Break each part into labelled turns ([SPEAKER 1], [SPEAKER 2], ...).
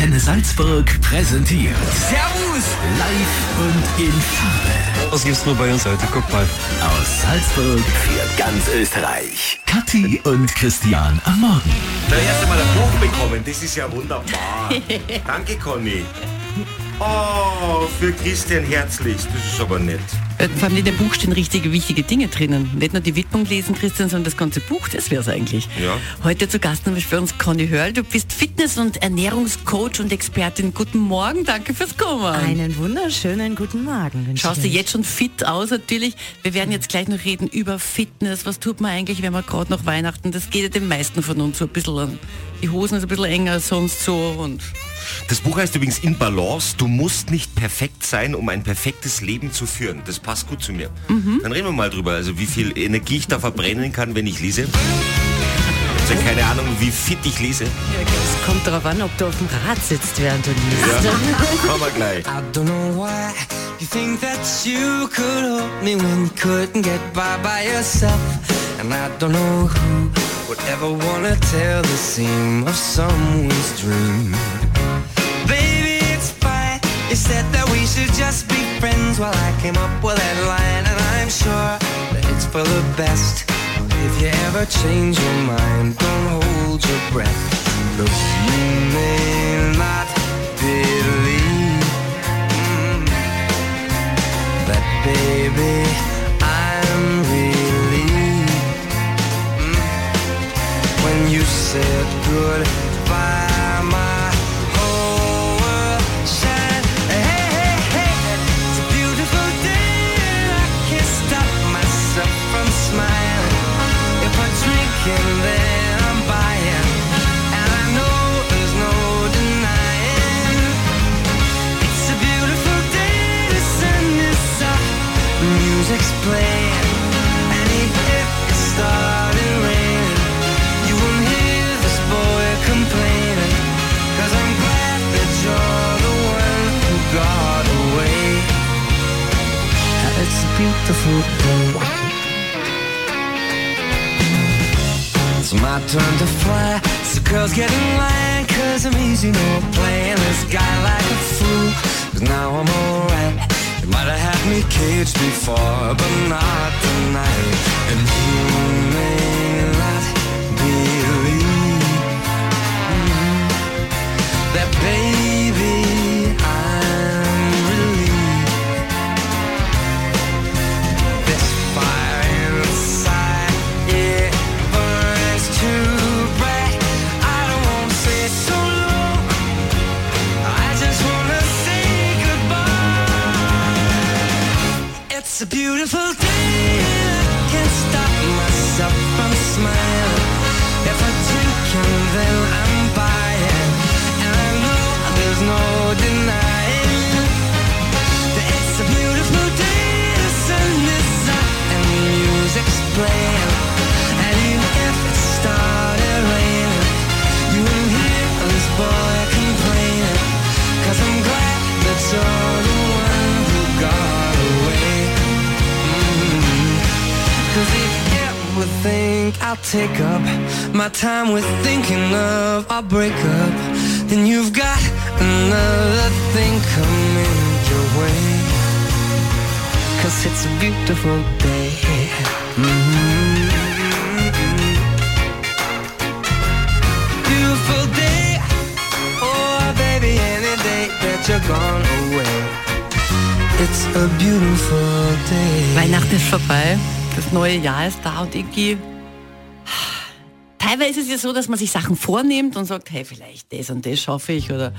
[SPEAKER 1] Antenne Salzburg präsentiert. Servus! Live und in Farbe.
[SPEAKER 2] Was gibt's nur bei uns heute? Guck mal.
[SPEAKER 1] Aus Salzburg für ganz Österreich. Kathi und Christian am Morgen.
[SPEAKER 3] Da erst einmal ein Buch bekommen, das ist ja wunderbar. Danke, Conny. Oh, für Christian herzlich, das ist aber nett.
[SPEAKER 4] Äh, Vor allem in dem Buch stehen richtige, wichtige Dinge drinnen. Nicht nur die Widmung lesen, Christian, sondern das ganze Buch, das wäre es eigentlich.
[SPEAKER 3] Ja.
[SPEAKER 4] Heute zu Gast nämlich für uns Conny Hörl. Du bist Fitness- und Ernährungscoach und Expertin. Guten Morgen, danke fürs Kommen.
[SPEAKER 5] Einen wunderschönen guten Morgen.
[SPEAKER 4] Schaust du jetzt schon fit aus natürlich. Wir werden jetzt gleich noch reden über Fitness. Was tut man eigentlich, wenn man gerade noch Weihnachten, das geht ja den meisten von uns so ein bisschen an. Die Hosen ist ein bisschen enger als sonst so und
[SPEAKER 3] Das Buch heißt übrigens In Balance. Du musst nicht perfekt sein, um ein perfektes Leben zu führen. Das passt gut zu mir. Dann reden wir mal drüber, also wie viel Energie ich da verbrennen kann, wenn ich lese. Ich habe keine Ahnung, wie fit ich lese.
[SPEAKER 5] Es kommt darauf an, ob du auf dem Rad sitzt, während du liest.
[SPEAKER 3] Gleich.
[SPEAKER 6] I don't know why you think that you could hold me when you couldn't get by by yourself. And I don't know who would ever wanna tell the seam of someone's dream. You said that we should just be friends while I came up with that line. And I'm sure that it's for the best. If you ever change your mind, don't hold your breath. Look, you may not believe that baby I'm relieved Mm. when you said goodbye So girls get cause I'm easy, no playing this guy like a fool. Cause now I'm alright. You might have had me caged before, but not take up my time with thinking of our breakup, then you've got another thing coming your way. Cause it's a beautiful day. Mhm. Beautiful day. Oh, baby, any day that you're gone away. It's a beautiful day.
[SPEAKER 4] Weihnachten ist vorbei, das neue Jahr ist da und irgendwie. Teilweise ist es ja so, dass man sich Sachen vornimmt und sagt, hey, vielleicht das und das schaffe ich oder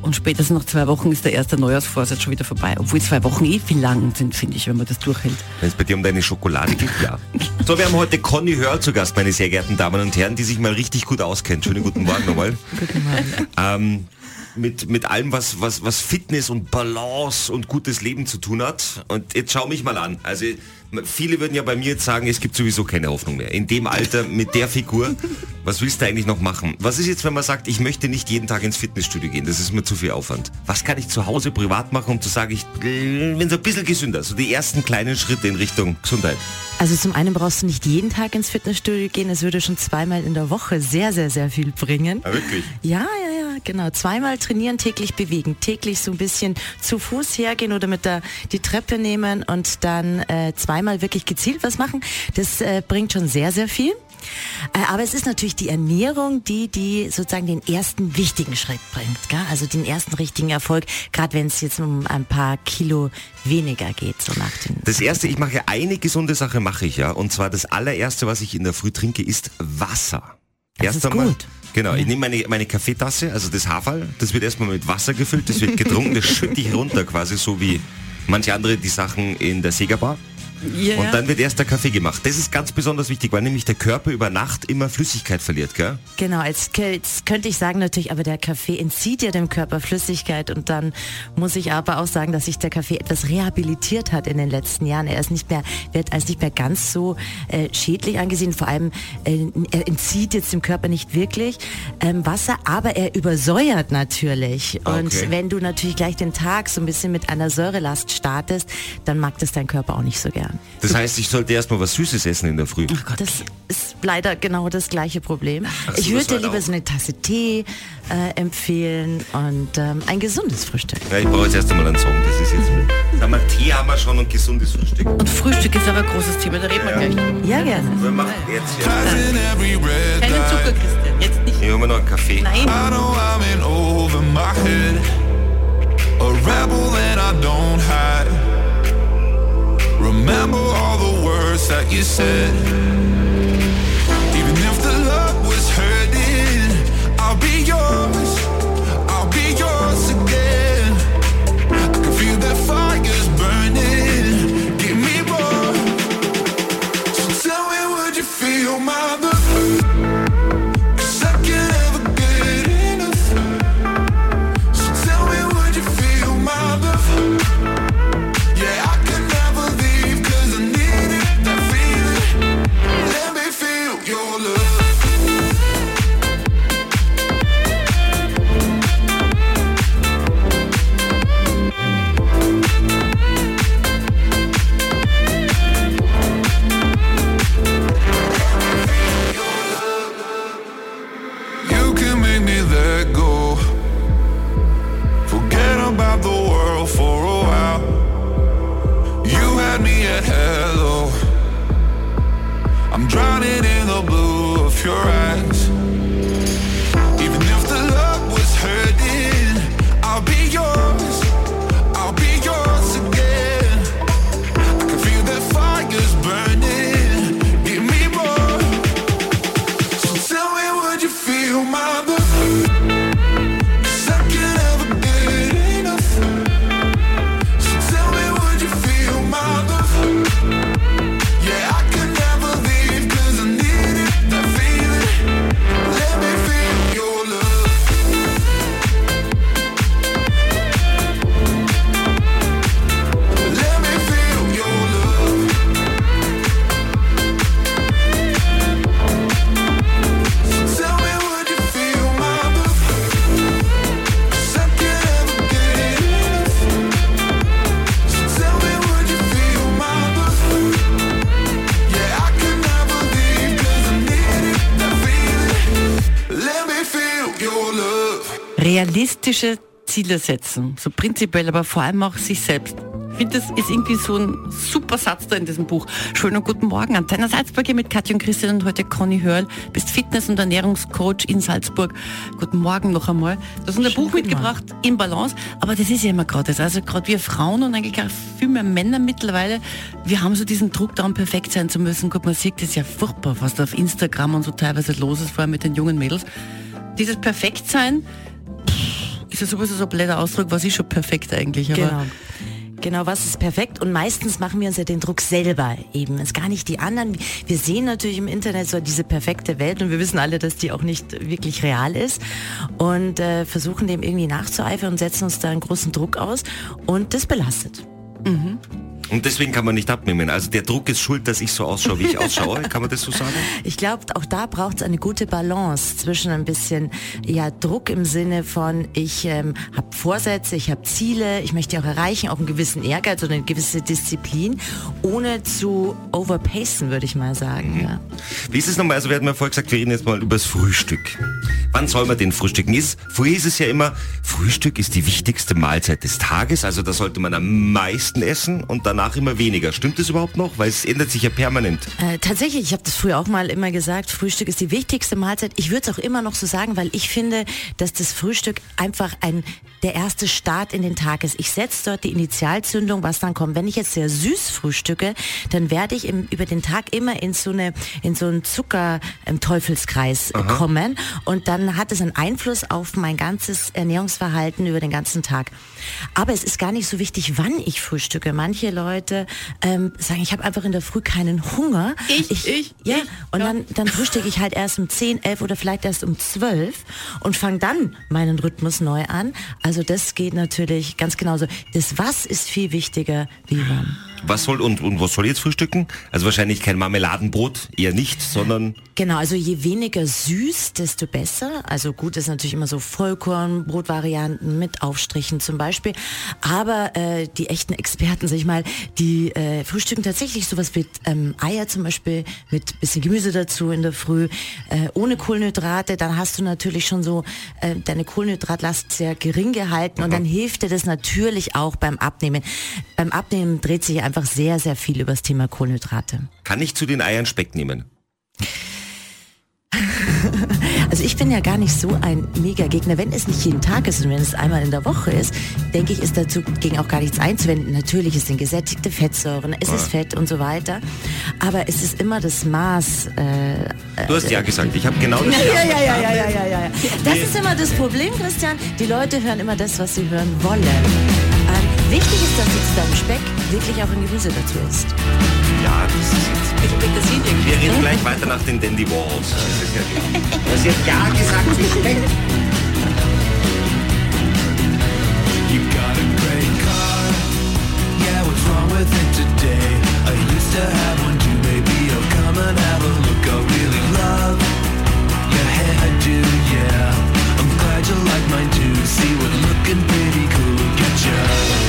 [SPEAKER 4] und spätestens nach zwei Wochen ist der erste Neujahrsvorsatz schon wieder vorbei. Obwohl zwei Wochen eh viel lang sind, finde ich, wenn man das durchhält.
[SPEAKER 3] Wenn es bei dir um deine Schokolade geht, ja. So, wir haben heute Conny Hörl zu Gast, meine sehr geehrten Damen und Herren, die sich mal richtig gut auskennt. Schönen guten Morgen nochmal.
[SPEAKER 5] Guten Morgen.
[SPEAKER 3] ähm, mit, mit allem, was, was, was Fitness und Balance und gutes Leben zu tun hat. Und jetzt schau mich mal an. Also viele würden ja bei mir jetzt sagen, es gibt sowieso keine Hoffnung mehr. In dem Alter, mit der Figur, was willst du eigentlich noch machen? Was ist jetzt, wenn man sagt, ich möchte nicht jeden Tag ins Fitnessstudio gehen, das ist mir zu viel Aufwand. Was kann ich zu Hause privat machen, um zu sagen, ich bin so ein bisschen gesünder, so die ersten kleinen Schritte in Richtung Gesundheit.
[SPEAKER 5] Also zum einen brauchst du nicht jeden Tag ins Fitnessstudio gehen, es würde schon zweimal in der Woche sehr, sehr, sehr viel bringen.
[SPEAKER 3] Ja, wirklich?
[SPEAKER 5] Ja, ja, ja, Genau, zweimal trainieren, täglich bewegen, täglich so ein bisschen zu Fuß hergehen oder mit der die Treppe nehmen und dann äh, zweimal wirklich gezielt was machen. Das äh, bringt schon sehr, sehr viel. Äh, aber es ist natürlich die Ernährung, die die sozusagen den ersten wichtigen Schritt bringt, gell? also den ersten richtigen Erfolg, gerade wenn es jetzt um ein paar Kilo weniger geht, so nach den.
[SPEAKER 3] Das erste, ich mache eine gesunde Sache, mache ich ja. Und zwar das allererste, was ich in der Früh trinke, ist Wasser.
[SPEAKER 5] Das
[SPEAKER 3] Erst
[SPEAKER 5] ist
[SPEAKER 3] einmal,
[SPEAKER 5] gut.
[SPEAKER 3] Genau, ich nehme meine, meine Kaffeetasse, also das Haferl, das wird erstmal mit Wasser gefüllt, das wird getrunken, das schütte ich runter quasi, so wie manche andere die Sachen in der Segerbar.
[SPEAKER 4] Ja,
[SPEAKER 3] Und dann wird erst der Kaffee gemacht. Das ist ganz besonders wichtig, weil nämlich der Körper über Nacht immer Flüssigkeit verliert, gell?
[SPEAKER 5] Genau, als, jetzt könnte ich sagen natürlich, aber der Kaffee entzieht ja dem Körper Flüssigkeit und dann muss ich aber auch sagen, dass sich der Kaffee etwas rehabilitiert hat in den letzten Jahren. Er ist nicht mehr, wird als nicht mehr ganz so äh, schädlich angesehen, vor allem äh, er entzieht jetzt dem Körper nicht wirklich ähm, Wasser, aber er übersäuert natürlich. Und
[SPEAKER 3] Okay.
[SPEAKER 5] wenn du natürlich gleich den Tag so ein bisschen mit einer Säurelast startest, dann mag das dein Körper auch nicht so gern.
[SPEAKER 3] Das heißt, ich sollte erstmal was Süßes essen in der Früh.
[SPEAKER 5] Das ist leider genau das gleiche Problem.
[SPEAKER 3] so,
[SPEAKER 5] ich würde dir lieber
[SPEAKER 3] auch.
[SPEAKER 5] so eine Tasse Tee äh, empfehlen und ähm, ein gesundes Frühstück.
[SPEAKER 3] Ja, ich brauche jetzt erst einmal einen Song, das ist jetzt... Sag mal, Tee haben wir schon und gesundes Frühstück.
[SPEAKER 4] Und Frühstück ist aber ein großes Thema, da reden wir gleich.
[SPEAKER 5] Ja, gerne.
[SPEAKER 3] Wir machen jetzt hier.
[SPEAKER 2] Passing every red
[SPEAKER 4] Keinen
[SPEAKER 2] light.
[SPEAKER 4] Zucker, Christian, jetzt nicht.
[SPEAKER 3] Hier haben wir noch einen Kaffee.
[SPEAKER 4] Nein.
[SPEAKER 2] You said.
[SPEAKER 4] Realistische Ziele setzen, so prinzipiell, aber vor allem auch sich selbst. Ich finde, das ist irgendwie so ein super Satz da in diesem Buch. Schönen guten Morgen, Antenne Salzburg hier mit Katja und Christian und heute Conny Hörl. Bist Fitness- und Ernährungscoach in Salzburg. Guten Morgen noch einmal. Du hast ein Buch mitgebracht, in Balance, aber das ist ja immer gerade das. Also gerade wir Frauen und eigentlich auch viel mehr Männer mittlerweile, wir haben so diesen Druck da, um perfekt sein zu müssen. Gut, man sieht das ja furchtbar, was da auf Instagram und so teilweise los ist, vor allem mit den jungen Mädels. Dieses Perfektsein, ist ja sowieso so ein blöder Ausdruck, was ist schon perfekt eigentlich,
[SPEAKER 5] Genau. Genau, was ist perfekt? Und meistens machen wir uns ja den Druck selber eben. Es ist gar nicht die anderen. Wir sehen natürlich im Internet so diese perfekte Welt und wir wissen alle, dass die auch nicht wirklich real ist und äh, versuchen dem irgendwie nachzueifern und setzen uns da einen großen Druck aus und das belastet.
[SPEAKER 3] Und Und deswegen kann man nicht abnehmen. Also der Druck ist schuld, dass ich so ausschaue, wie ich ausschaue. Kann man das so sagen?
[SPEAKER 5] Ich glaube, auch da braucht es eine gute Balance zwischen ein bisschen ja, Druck im Sinne von, ich ähm, habe Vorsätze, ich habe Ziele, ich möchte die auch erreichen, auch einen gewissen Ehrgeiz oder eine gewisse Disziplin, ohne zu overpacen, würde ich mal sagen. Ja.
[SPEAKER 3] Wie ist es nochmal? Also wir hatten ja vorher gesagt, wir reden jetzt mal über das Frühstück. Wann soll man den frühstücken? Ist, früher hieß es ja immer, Frühstück ist die wichtigste Mahlzeit des Tages, also da sollte man am meisten essen und danach immer weniger. Stimmt das überhaupt noch? Weil es ändert sich ja permanent.
[SPEAKER 5] Äh, tatsächlich, ich habe das früher auch mal immer gesagt, Frühstück ist die wichtigste Mahlzeit. Ich würde es auch immer noch so sagen, weil ich finde, dass das Frühstück einfach ein der erste Start in den Tag ist. Ich setze dort die Initialzündung, was dann kommt. Wenn ich jetzt sehr süß frühstücke, dann werde ich im, über den Tag immer in so eine in so einen Zucker im Teufelskreis äh, kommen und dann hat es einen Einfluss auf mein ganzes Ernährungsverhalten über den ganzen Tag. Aber es ist gar nicht so wichtig, wann ich frühstücke. Manche Leute ähm, sagen, ich habe einfach in der Früh keinen Hunger.
[SPEAKER 4] Ich, ich,
[SPEAKER 5] ja,
[SPEAKER 4] ich,
[SPEAKER 5] und
[SPEAKER 4] ja.
[SPEAKER 5] dann, dann frühstücke ich halt erst um 10, 11 oder vielleicht erst um 12 und fange dann meinen Rhythmus neu an. Also das geht natürlich ganz genauso. Das Was ist viel wichtiger wie wann.
[SPEAKER 3] Was soll und, und was soll ich jetzt frühstücken? Also wahrscheinlich kein Marmeladenbrot, eher nicht, sondern
[SPEAKER 5] Genau, also je weniger süß, desto besser. Also gut ist natürlich immer so Vollkornbrotvarianten mit Aufstrichen zum Beispiel. Aber äh, die echten Experten, sag ich mal, die äh, frühstücken tatsächlich sowas mit ähm, Eier zum Beispiel, mit bisschen Gemüse dazu in der Früh, äh, ohne Kohlenhydrate. Dann hast du natürlich schon so äh, deine Kohlenhydratlast sehr gering gehalten und dann hilft dir das natürlich auch beim Abnehmen. Beim Abnehmen dreht sich einfach sehr, sehr viel über das Thema Kohlenhydrate.
[SPEAKER 3] kann ich zu den Eiern Speck nehmen?
[SPEAKER 5] Also ich bin ja gar nicht so ein Mega-Gegner. Wenn es nicht jeden Tag ist und wenn es einmal in der Woche ist, denke ich, ist dazu gegen auch gar nichts einzuwenden. Natürlich es sind gesättigte Fettsäuren, es ist Fett und so weiter. Aber es ist immer das Maß. Äh,
[SPEAKER 3] Du hast ja gesagt, ich habe genau das
[SPEAKER 5] ja, ja, ja, ja, ja, ja, ja, ja. Das ist immer das Problem, Christian. Die Leute hören immer das, was sie hören wollen. Ist, deinem Speck wirklich auch ein Gemüse dazu isst.
[SPEAKER 3] Ja, das ist jetzt...
[SPEAKER 4] Bitte Petersilie.
[SPEAKER 3] Wir reden gleich weiter nach den Dandy Walls. Das ist ja klar. Du hast jetzt ja gesagt zu Speck.
[SPEAKER 1] You got a great car. Yeah, what's wrong with it today? I used to have one too, baby. Oh, come and have a look. I really love your hairdo, yeah. I'm glad you like mine too. See what looking pretty cool get you.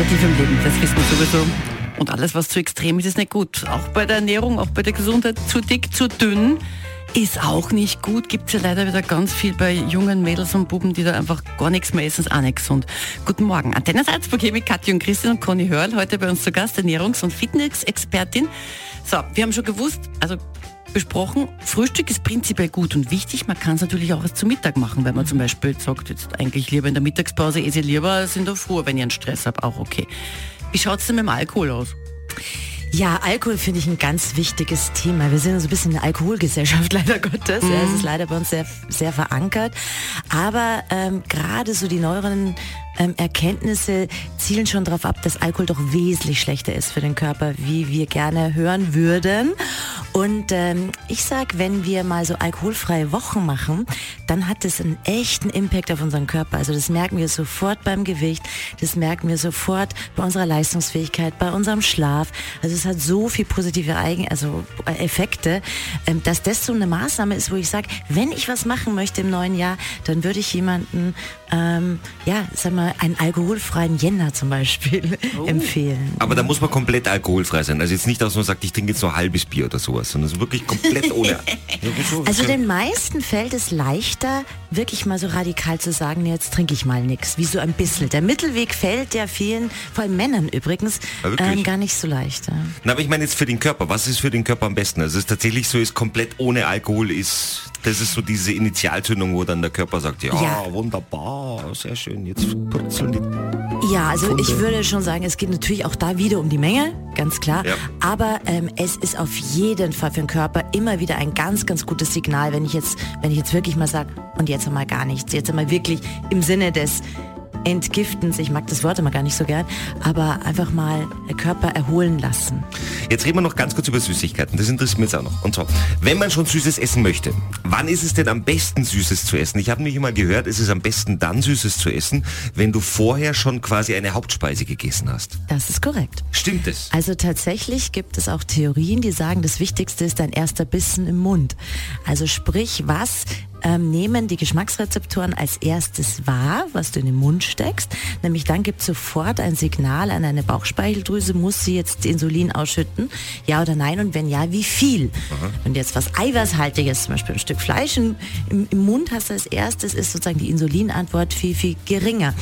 [SPEAKER 4] Relativ im Leben, das wissen wir sowieso. Und alles, was zu extrem ist, ist nicht gut. Auch bei der Ernährung, auch bei der Gesundheit, zu dick, zu dünn ist auch nicht gut. Gibt es ja leider wieder ganz viel bei jungen Mädels und Buben, die da einfach gar nichts mehr essen, ist auch nicht gesund. Guten Morgen. Antenne Salzburg hier mit Katja und Christian und Conny Hörl, heute bei uns zu Gast, Ernährungs- und Fitness-Expertin. So, wir haben schon gewusst, also besprochen, Frühstück ist prinzipiell gut und wichtig. Man kann es natürlich auch erst zu Mittag machen, wenn man zum Beispiel sagt, jetzt eigentlich lieber in der Mittagspause, esse lieber als in der Früh, wenn ich einen Stress habe, auch okay. Wie schaut es denn mit dem Alkohol aus?
[SPEAKER 5] Ja, Alkohol finde ich ein ganz wichtiges Thema. Wir sind so ein bisschen eine Alkoholgesellschaft, leider Gottes. Ja, es ist leider bei uns sehr, sehr verankert. Aber ähm, gerade so die neueren ähm, Erkenntnisse zielen schon darauf ab, dass Alkohol doch wesentlich schlechter ist für den Körper, wie wir gerne hören würden. Und ähm, ich sag, wenn wir mal so alkoholfreie Wochen machen, dann hat das einen echten Impact auf unseren Körper. Also das merken wir sofort beim Gewicht, das merken wir sofort bei unserer Leistungsfähigkeit, bei unserem Schlaf. Also es hat so viel positive Eigen, also äh, Effekte, ähm, dass das so eine Maßnahme ist, wo ich sage, wenn ich was machen möchte im neuen Jahr, dann würde ich jemanden, ähm, ja, sag mal, einen alkoholfreien Jänner zum Beispiel empfehlen.
[SPEAKER 3] Aber da muss man komplett alkoholfrei sein. Also jetzt nicht, dass man sagt, ich trinke jetzt nur halbes Bier oder sowas, sondern es ist wirklich komplett ohne.
[SPEAKER 5] Also den meisten fällt es leichter, wirklich mal so radikal zu sagen, nee, jetzt trinke ich mal nichts, wie so ein bisschen. Der Mittelweg fällt ja vielen, vor allem Männern übrigens, ähm, gar nicht so leicht. Ja.
[SPEAKER 3] Na, aber ich meine jetzt für den Körper. Was ist für den Körper am besten? Also es ist tatsächlich so, ist komplett ohne Alkohol ist, das ist so diese Initialzündung, wo dann der Körper sagt, ja,
[SPEAKER 5] Ja.
[SPEAKER 3] wunderbar, sehr schön, jetzt purzeln die.
[SPEAKER 5] Ja, also
[SPEAKER 3] Funde.
[SPEAKER 5] ich würde schon sagen, es geht natürlich auch da wieder um die Menge, ganz klar.
[SPEAKER 3] Ja.
[SPEAKER 5] Aber ähm, es ist auf jeden Fall für den Körper immer wieder ein ganz, ganz gutes Signal, wenn ich jetzt, wenn ich jetzt wirklich mal sage, und jetzt einmal gar nichts, jetzt einmal wirklich im Sinne des Entgiftens, ich mag das Wort immer gar nicht so gern, aber einfach mal Körper erholen lassen.
[SPEAKER 3] Jetzt reden wir noch ganz kurz über Süßigkeiten. Das interessiert mich jetzt auch noch. Und zwar, wenn man schon Süßes essen möchte, wann ist es denn am besten Süßes zu essen? Ich habe nämlich immer gehört, es ist am besten dann Süßes zu essen, wenn du vorher schon quasi eine Hauptspeise gegessen hast.
[SPEAKER 5] Das ist korrekt.
[SPEAKER 3] Stimmt es?
[SPEAKER 5] Also tatsächlich gibt es auch Theorien, die sagen, das Wichtigste ist dein erster Bissen im Mund. Also sprich, was ähm, nehmen die Geschmacksrezeptoren als erstes wahr, was du in den Mund steckst. Nämlich dann gibt es sofort ein Signal an deine Bauchspeicheldrüse, muss sie jetzt Insulin ausschütten, ja oder nein und wenn ja, wie viel. Wenn du jetzt was Eiweißhaltiges, zum Beispiel ein Stück Fleisch im, im, im Mund hast als erstes, ist sozusagen die Insulinantwort viel, viel geringer.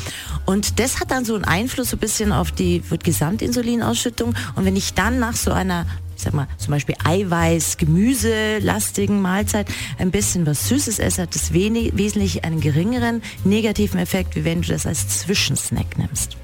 [SPEAKER 5] Und das hat dann so einen Einfluss so ein bisschen auf die Gesamtinsulinausschüttung. Und wenn ich dann nach so einer ich sag mal, zum Beispiel Eiweiß, Gemüselastigen Mahlzeit, ein bisschen was Süßes esse, hat das wenig, wesentlich einen geringeren negativen Effekt, wie wenn du das als Zwischensnack nimmst.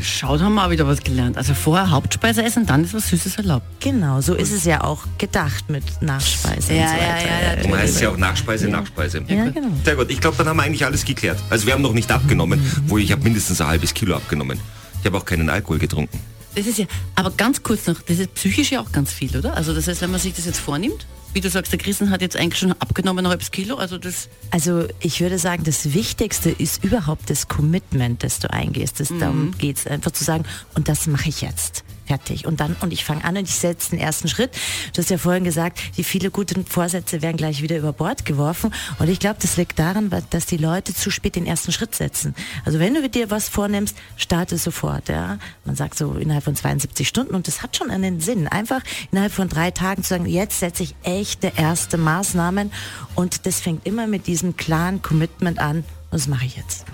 [SPEAKER 4] Schaut, haben wir auch wieder was gelernt. Also vorher Hauptspeise essen, dann ist was Süßes erlaubt.
[SPEAKER 5] Genau, so ist es ja auch gedacht mit Nachspeise
[SPEAKER 4] Ja,
[SPEAKER 5] und so
[SPEAKER 4] ja,
[SPEAKER 5] weiter.
[SPEAKER 4] ja, ja,
[SPEAKER 3] heißt es ja auch Nachspeise, Nachspeise.
[SPEAKER 5] Ja, genau.
[SPEAKER 3] Sehr gut, ich glaube, dann haben wir eigentlich alles geklärt. Also wir haben noch nicht abgenommen, wo ich habe mindestens ein halbes Kilo abgenommen. Ich habe auch keinen Alkohol getrunken.
[SPEAKER 4] Das ist ja, aber ganz kurz noch, das ist psychisch ja auch ganz viel, oder? Also das heißt, wenn man sich das jetzt vornimmt, wie du sagst, der Christen hat jetzt eigentlich schon abgenommen ein halbes Kilo, also das,
[SPEAKER 5] Also ich würde sagen, das Wichtigste ist überhaupt das Commitment, das du eingehst. Das, Darum geht es einfach zu sagen, und das mache ich jetzt. Fertig. Und dann, und ich fange an und ich setze den ersten Schritt. Du hast ja vorhin gesagt, die viele guten Vorsätze werden gleich wieder über Bord geworfen. Und ich glaube, das liegt daran, dass die Leute zu spät den ersten Schritt setzen. Also wenn du dir was vornimmst, starte sofort. Ja? Man sagt so innerhalb von 72 Stunden und das hat schon einen Sinn. Einfach innerhalb von drei Tagen zu sagen, jetzt setze ich echte erste Maßnahmen. Und das fängt immer mit diesem klaren Commitment an. Und das mache ich jetzt.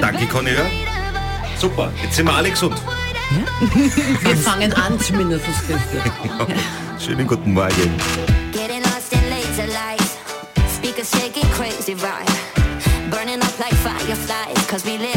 [SPEAKER 3] Danke, Conny. Super, jetzt sind wir alle gesund.
[SPEAKER 4] Wir fangen an zumindest, Christian.
[SPEAKER 3] Schönen guten Morgen.
[SPEAKER 7] Getting lost in laser lights. Speakers shaking crazy right. Burning up like fireflies. Cause we lit